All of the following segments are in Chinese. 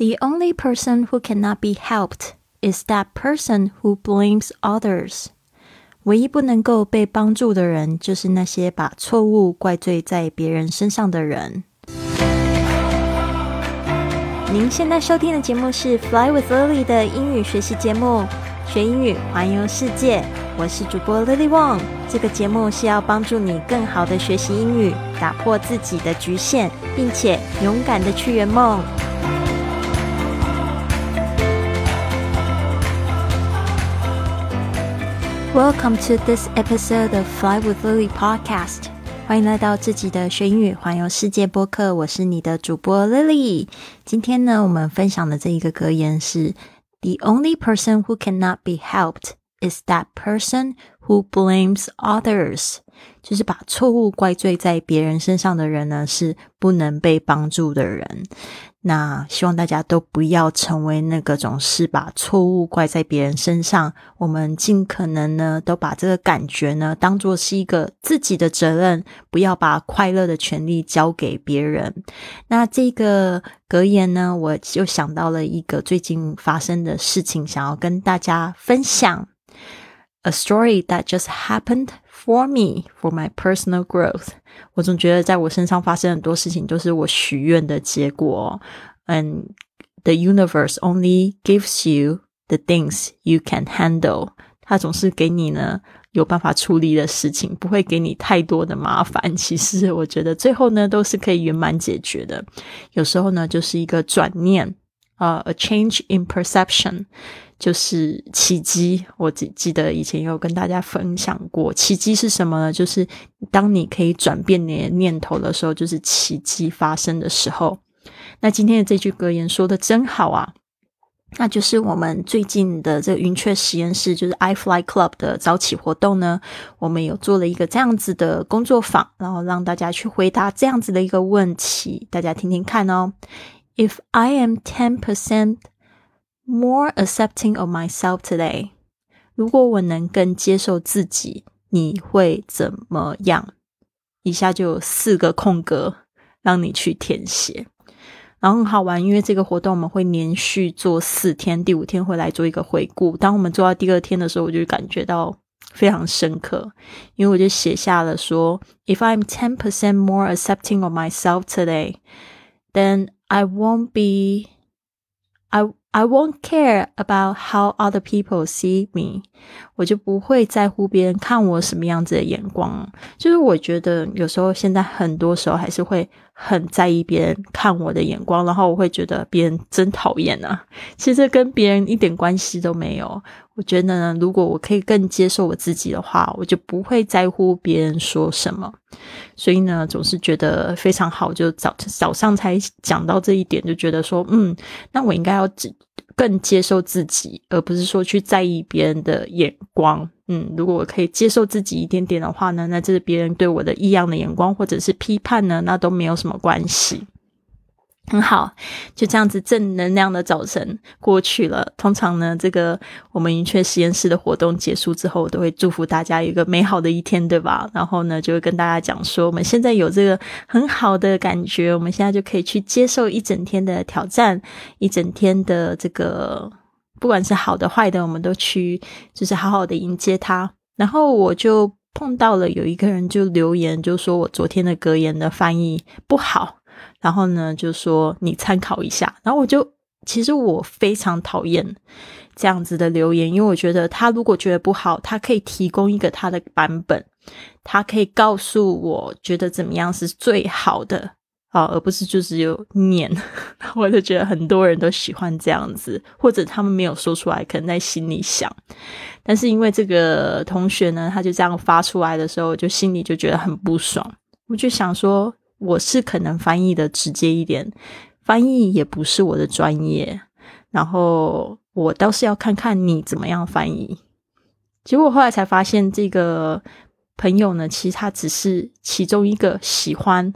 The only person who cannot be helped is that person who blames others. 唯一不能够被帮助的人，就是那些把错误怪罪在别人身上的人。您现在收听的节目是《Fly with Lily》的英语学习节目，学英语环游世界。我是主播 Lily Wong。这个节目是要帮助你更好的学习英语，打破自己的局限，并且勇敢的去圆梦。Welcome to this episode of Fly with Lily podcast。欢迎来到自己的学英语环游世界播客，我是你的主播 Lily。今天呢，我们分享的这一个格言是：The only person who cannot be helped is that person who blames others。 就是把错误怪罪在别人身上的人呢，是不能被帮助的人。那希望大家都不要成为那个总是把错误怪在别人身上。我们尽可能呢，都把这个感觉呢，当做是一个自己的责任，不要把快乐的权利交给别人。那这个格言呢，我就想到了一个最近发生的事情，想要跟大家分享。A story that just happened for me for my personal growth。我总觉得在我身上发生很多事情都是我许愿的结果。And the universe only gives you the things you can handle。它总是给你呢有办法处理的事情，不会给你太多的麻烦。其实我觉得最后呢都是可以圆满解决的。有时候呢就是一个转念啊，a change in perception。就是奇迹，我记记得以前有跟大家分享过，奇迹是什么呢？就是当你可以转变你的念头的时候，就是奇迹发生的时候。那今天的这句格言说的真好啊！那就是我们最近的这个云雀实验室，就是 iFly Club 的早起活动呢，我们有做了一个这样子的工作坊，然后让大家去回答这样子的一个问题，大家听听看哦。If I am ten percent More accepting of myself today。如果我能更接受自己，你会怎么样？以下就有四个空格让你去填写，然后很好玩，因为这个活动我们会连续做四天，第五天会来做一个回顾。当我们做到第二天的时候，我就感觉到非常深刻，因为我就写下了说：If I am ten percent more accepting of myself today, then I won't be I. I won't care about how other people see me，我就不会在乎别人看我什么样子的眼光。就是我觉得有时候现在很多时候还是会 很在意别人看我的眼光，然后我会觉得别人真讨厌啊。其实跟别人一点关系都没有。我觉得呢，如果我可以更接受我自己的话，我就不会在乎别人说什么。所以呢，总是觉得非常好。就早早上才讲到这一点，就觉得说，嗯，那我应该要更接受自己，而不是说去在意别人的眼光。嗯，如果我可以接受自己一点点的话呢，那这是别人对我的异样的眼光或者是批判呢，那都没有什么关系。很好，就这样子正能量的早晨过去了。通常呢，这个我们云雀实验室的活动结束之后，我都会祝福大家有一个美好的一天，对吧？然后呢，就会跟大家讲说，我们现在有这个很好的感觉，我们现在就可以去接受一整天的挑战，一整天的这个不管是好的坏的，我们都去就是好好的迎接它。然后我就碰到了有一个人就留言，就说我昨天的格言的翻译不好。然后呢，就说你参考一下。然后我就，其实我非常讨厌这样子的留言，因为我觉得他如果觉得不好，他可以提供一个他的版本，他可以告诉我觉得怎么样是最好的啊，而不是就只有念。我就觉得很多人都喜欢这样子，或者他们没有说出来，可能在心里想。但是因为这个同学呢，他就这样发出来的时候，就心里就觉得很不爽。我就想说。我是可能翻译的直接一点，翻译也不是我的专业，然后我倒是要看看你怎么样翻译。结果后来才发现，这个朋友呢，其实他只是其中一个喜欢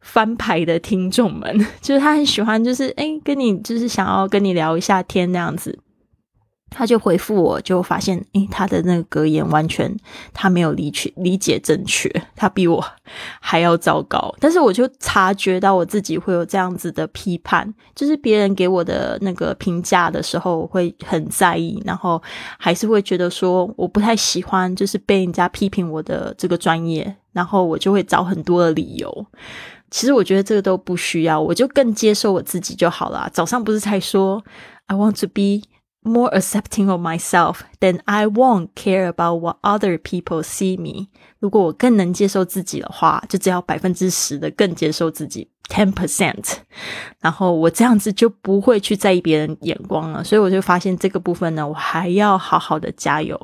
翻牌的听众们，就是他很喜欢，就是诶跟你就是想要跟你聊一下天那样子。他就回复我，就发现，诶，他的那个格言完全他没有理解理解正确，他比我还要糟糕。但是我就察觉到我自己会有这样子的批判，就是别人给我的那个评价的时候，我会很在意，然后还是会觉得说我不太喜欢，就是被人家批评我的这个专业，然后我就会找很多的理由。其实我觉得这个都不需要，我就更接受我自己就好了。早上不是才说 I want to be。more accepting of myself, than I won't care about what other people see me. 如果我更能接受自己的话，就只要百分之十的更接受自己，ten percent，然后我这样子就不会去在意别人眼光了。所以我就发现这个部分呢，我还要好好的加油。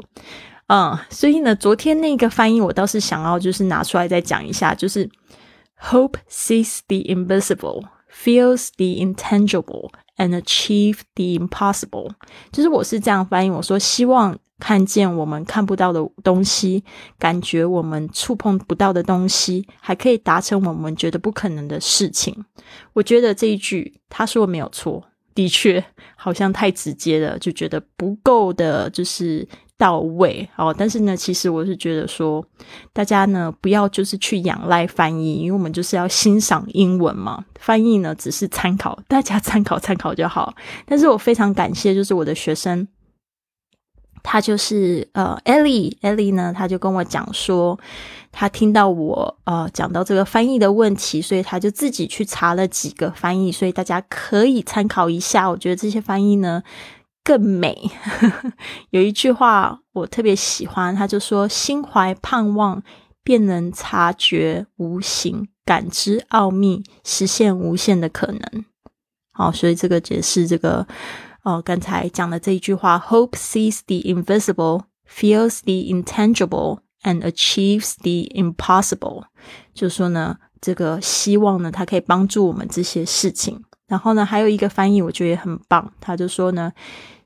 嗯，所以呢，昨天那个翻译我倒是想要就是拿出来再讲一下，就是 Hope sees the invisible, feels the intangible. And achieve the impossible，就是我是这样翻译。我说希望看见我们看不到的东西，感觉我们触碰不到的东西，还可以达成我们觉得不可能的事情。我觉得这一句他说没有错，的确好像太直接了，就觉得不够的，就是。到位哦，但是呢，其实我是觉得说，大家呢不要就是去仰赖翻译，因为我们就是要欣赏英文嘛。翻译呢只是参考，大家参考参考就好。但是我非常感谢，就是我的学生，他就是呃，Ellie，Ellie 呢，他就跟我讲说，他听到我呃讲到这个翻译的问题，所以他就自己去查了几个翻译，所以大家可以参考一下。我觉得这些翻译呢。更美，有一句话我特别喜欢，他就说：“心怀盼望，便能察觉无形，感知奥秘，实现无限的可能。”好，所以这个解释这个哦，刚才讲的这一句话：“Hope sees the invisible, feels the intangible, and achieves the impossible。”就说呢，这个希望呢，它可以帮助我们这些事情。然后呢，还有一个翻译，我觉得也很棒，他就说呢。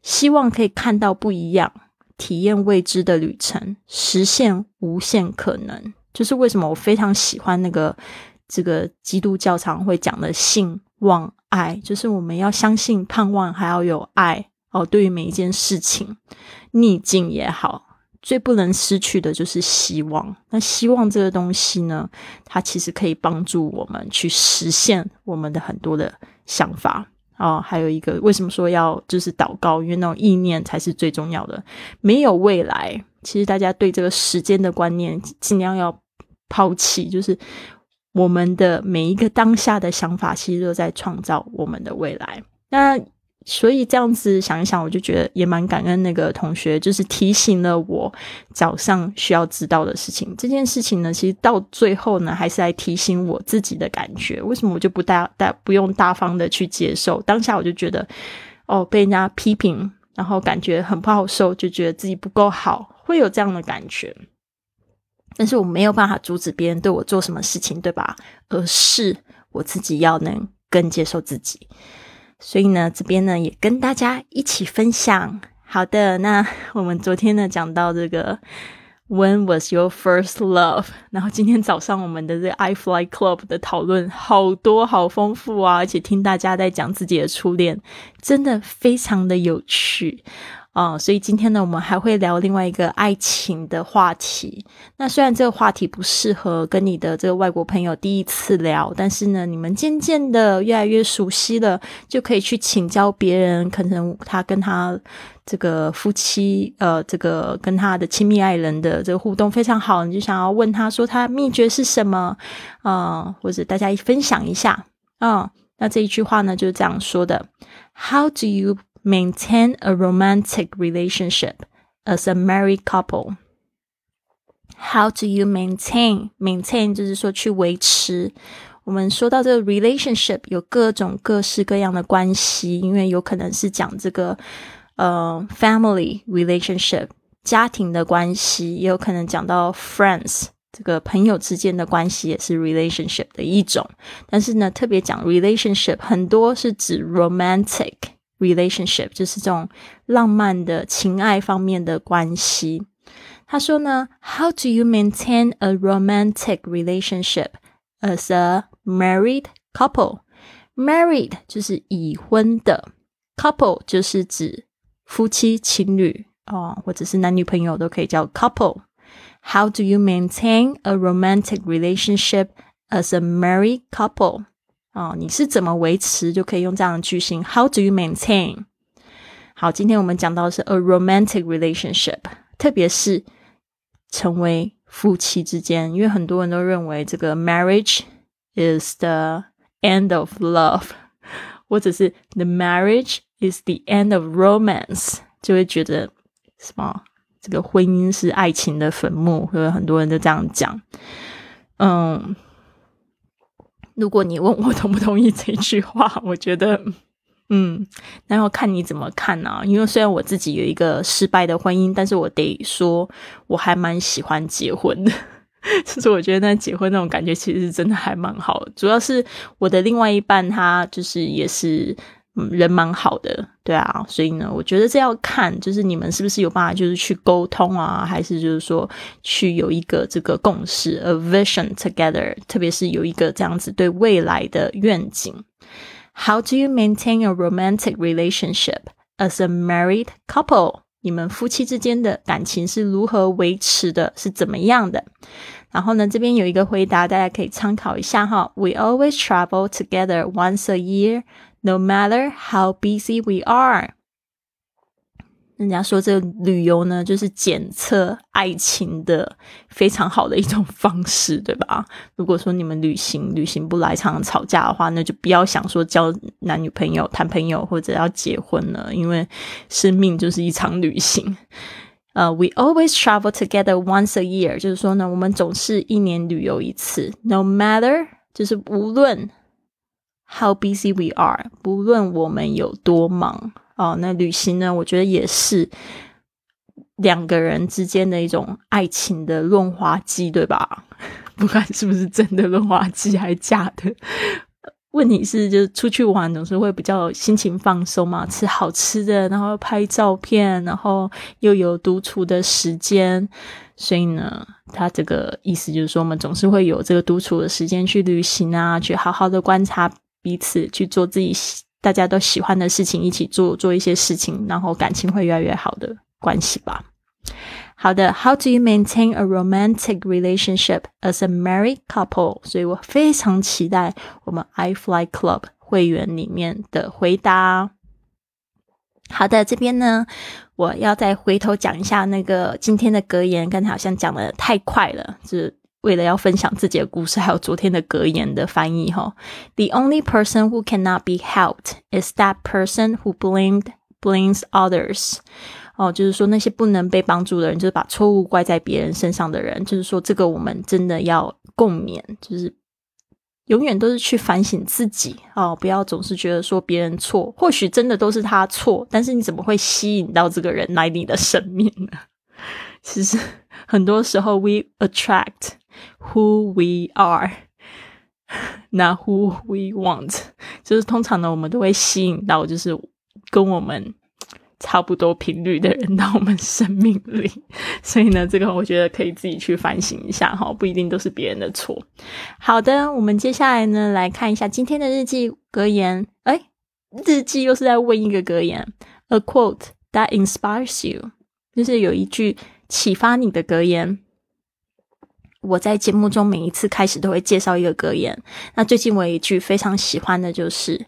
希望可以看到不一样，体验未知的旅程，实现无限可能。就是为什么我非常喜欢那个这个基督教常会讲的信望爱，就是我们要相信、盼望，还要有爱哦。对于每一件事情，逆境也好，最不能失去的就是希望。那希望这个东西呢，它其实可以帮助我们去实现我们的很多的想法。哦，还有一个，为什么说要就是祷告？因为那种意念才是最重要的。没有未来，其实大家对这个时间的观念尽量要抛弃。就是我们的每一个当下的想法，其实都在创造我们的未来。那。所以这样子想一想，我就觉得也蛮感恩那个同学，就是提醒了我早上需要知道的事情。这件事情呢，其实到最后呢，还是来提醒我自己的感觉。为什么我就不大大不用大方的去接受？当下我就觉得，哦，被人家批评，然后感觉很不好受，就觉得自己不够好，会有这样的感觉。但是我没有办法阻止别人对我做什么事情，对吧？而是我自己要能更接受自己。所以呢，这边呢也跟大家一起分享。好的，那我们昨天呢讲到这个 When was your first love？然后今天早上我们的这个 I Fly Club 的讨论好多，好丰富啊！而且听大家在讲自己的初恋，真的非常的有趣。啊，所以今天呢，我们还会聊另外一个爱情的话题。那虽然这个话题不适合跟你的这个外国朋友第一次聊，但是呢，你们渐渐的越来越熟悉了，就可以去请教别人。可能他跟他这个夫妻，呃，这个跟他的亲密爱人的这个互动非常好，你就想要问他说他秘诀是什么啊？或者大家分享一下啊？那这一句话呢，就是这样说的：How do you? you？maintain a romantic relationship as a married couple. How do you maintain? Maintain 就是说去维持。我们说到这个 relationship 有各种各式各样的关系，因为有可能是讲这个呃 family relationship 家庭的关系，也有可能讲到 friends 这个朋友之间的关系也是 relationship 的一种。但是呢，特别讲 relationship 很多是指 romantic。 relationship 就是这种浪漫的情爱方面的关系。他说呢，How do you maintain a romantic relationship as a married couple? Married 就是已婚的，couple 就是指 夫妻、情侣哦，或者是男女朋友都可以叫 couple。How do you maintain a romantic relationship as a married couple？ 哦，你是怎么维持？就可以用这样的句型。How do you maintain？好，今天我们讲到的是 a romantic relationship，特别是成为夫妻之间，因为很多人都认为这个 marriage is the end of love，或者是 the marriage is the end of romance，就会觉得什么这个婚姻是爱情的坟墓，有很多人都这样讲。嗯，如果你问我同不同意这句话，我觉得。嗯，那要看你怎么看呢？因为虽然我自己有一个失败的婚姻，但是我得说，我还蛮喜欢结婚的。其 实我觉得那结婚那种感觉，其实真的还蛮好。主要是我的另外一半，他就是也是人蛮好的，对啊。所以呢，我觉得这要看，就是你们是不是有办法，就是去沟通啊，还是就是说去有一个这个共识，a vision together，特别是有一个这样子对未来的愿景。How do you maintain a romantic relationship as a married couple？你们夫妻之间的感情是如何维持的？是怎么样的？然后呢，这边有一个回答，大家可以参考一下哈。We always travel together once a year, no matter how busy we are. 人家说这旅游呢，就是检测爱情的非常好的一种方式，对吧？如果说你们旅行旅行不来，常常吵架的话，那就不要想说交男女朋友、谈朋友或者要结婚了，因为生命就是一场旅行。呃，We always travel together once a year，就是说呢，我们总是一年旅游一次。No matter，就是无论 how busy we are，不论我们有多忙。哦，那旅行呢？我觉得也是两个人之间的一种爱情的润滑剂，对吧？不管是不是真的润滑剂，还是假的。问题是，就是出去玩总是会比较心情放松嘛，吃好吃的，然后拍照片，然后又有独处的时间。所以呢，他这个意思就是说，我们总是会有这个独处的时间去旅行啊，去好好的观察彼此，去做自己。大家都喜欢的事情一起做，做一些事情，然后感情会越来越好的关系吧。好的，How do you maintain a romantic relationship as a married couple？所以我非常期待我们 iFly Club 会员里面的回答。好的，这边呢，我要再回头讲一下那个今天的格言，刚才好像讲的太快了，就是。为了要分享自己的故事，还有昨天的格言的翻译哈。The only person who cannot be helped is that person who blamed blames others。哦，就是说那些不能被帮助的人，就是把错误怪在别人身上的人。就是说，这个我们真的要共勉，就是永远都是去反省自己哦，不要总是觉得说别人错，或许真的都是他错，但是你怎么会吸引到这个人来你的生命呢？其实很多时候，we attract。Who we are, not who we want，就是通常呢，我们都会吸引到就是跟我们差不多频率的人到我们生命里。所以呢，这个我觉得可以自己去反省一下哈，不一定都是别人的错。好的，我们接下来呢来看一下今天的日记格言。哎，日记又是在问一个格言，a quote that inspires you，就是有一句启发你的格言。我在节目中每一次开始都会介绍一个格言。那最近我有一句非常喜欢的就是，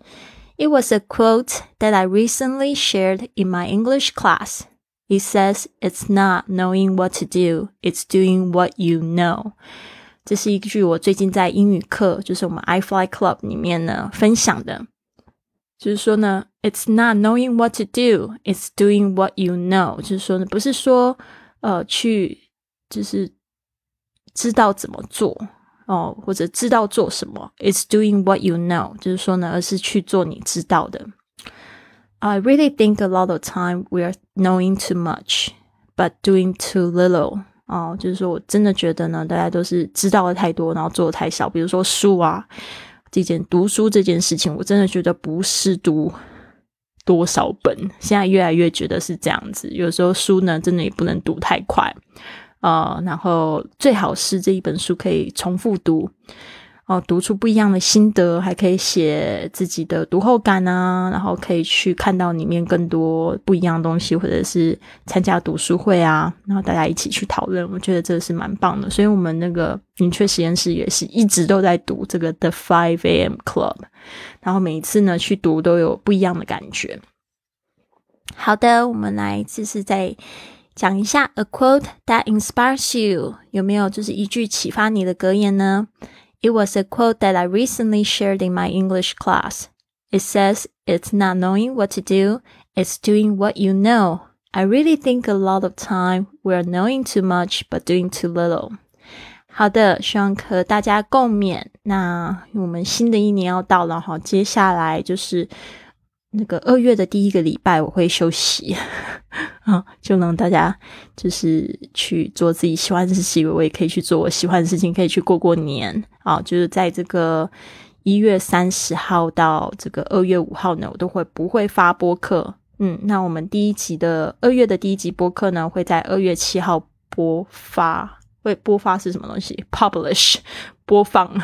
It was a quote that I recently shared in my English class. It says, "It's not knowing what to do; it's doing what you know." 这是一句我最近在英语课，就是我们 iFly Club 里面呢分享的。就是说呢，It's not knowing what to do; it's doing what you know。就是说呢，不是说呃去就是。 知道怎么做哦，或者知道做什么，It's doing what you know，就是说呢，而是去做你知道的。I really think a lot of time we are knowing too much, but doing too little。哦，就是说我真的觉得呢，大家都是知道的太多，然后做的太少。比如说书啊，这件读书这件事情，我真的觉得不是读多少本，现在越来越觉得是这样子。有时候书呢，真的也不能读太快。呃，然后最好是这一本书可以重复读，哦，读出不一样的心得，还可以写自己的读后感啊，然后可以去看到里面更多不一样的东西，或者是参加读书会啊，然后大家一起去讨论，我觉得这是蛮棒的。所以，我们那个云雀实验室也是一直都在读这个 The Five A.M. Club，然后每一次呢去读都有不一样的感觉。好的，我们来就是再讲一下 A quote that inspires you，有没有就是一句启发你的格言呢？It was a quote that I recently shared in my English class. It says, It's not knowing what to do, it's doing what you know. I really think a lot of time we're knowing too much but doing too little. 好的，希望和大家共勉。那我们新的一年要到了哈，接下来就是那个二月的第一个礼拜，我会休息 啊，就让大家就是去做自己喜欢的事情，我也可以去做我喜欢的事情，可以去过过年啊。就是在这个一月三十号到这个二月五号呢，我都会不会发播客。嗯，那我们第一集的二月的第一集播客呢，会在二月七号播发。会播发是什么东西？Publish 播放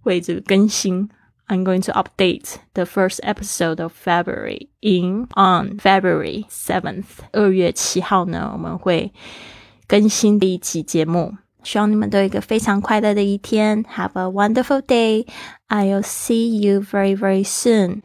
会这个更新。I'm going to update the first episode of February in on February seventh，二月七号呢，我们会更新第一期节目。希望你们都有一个非常快乐的一天。Have a wonderful day. I'll see you very very soon.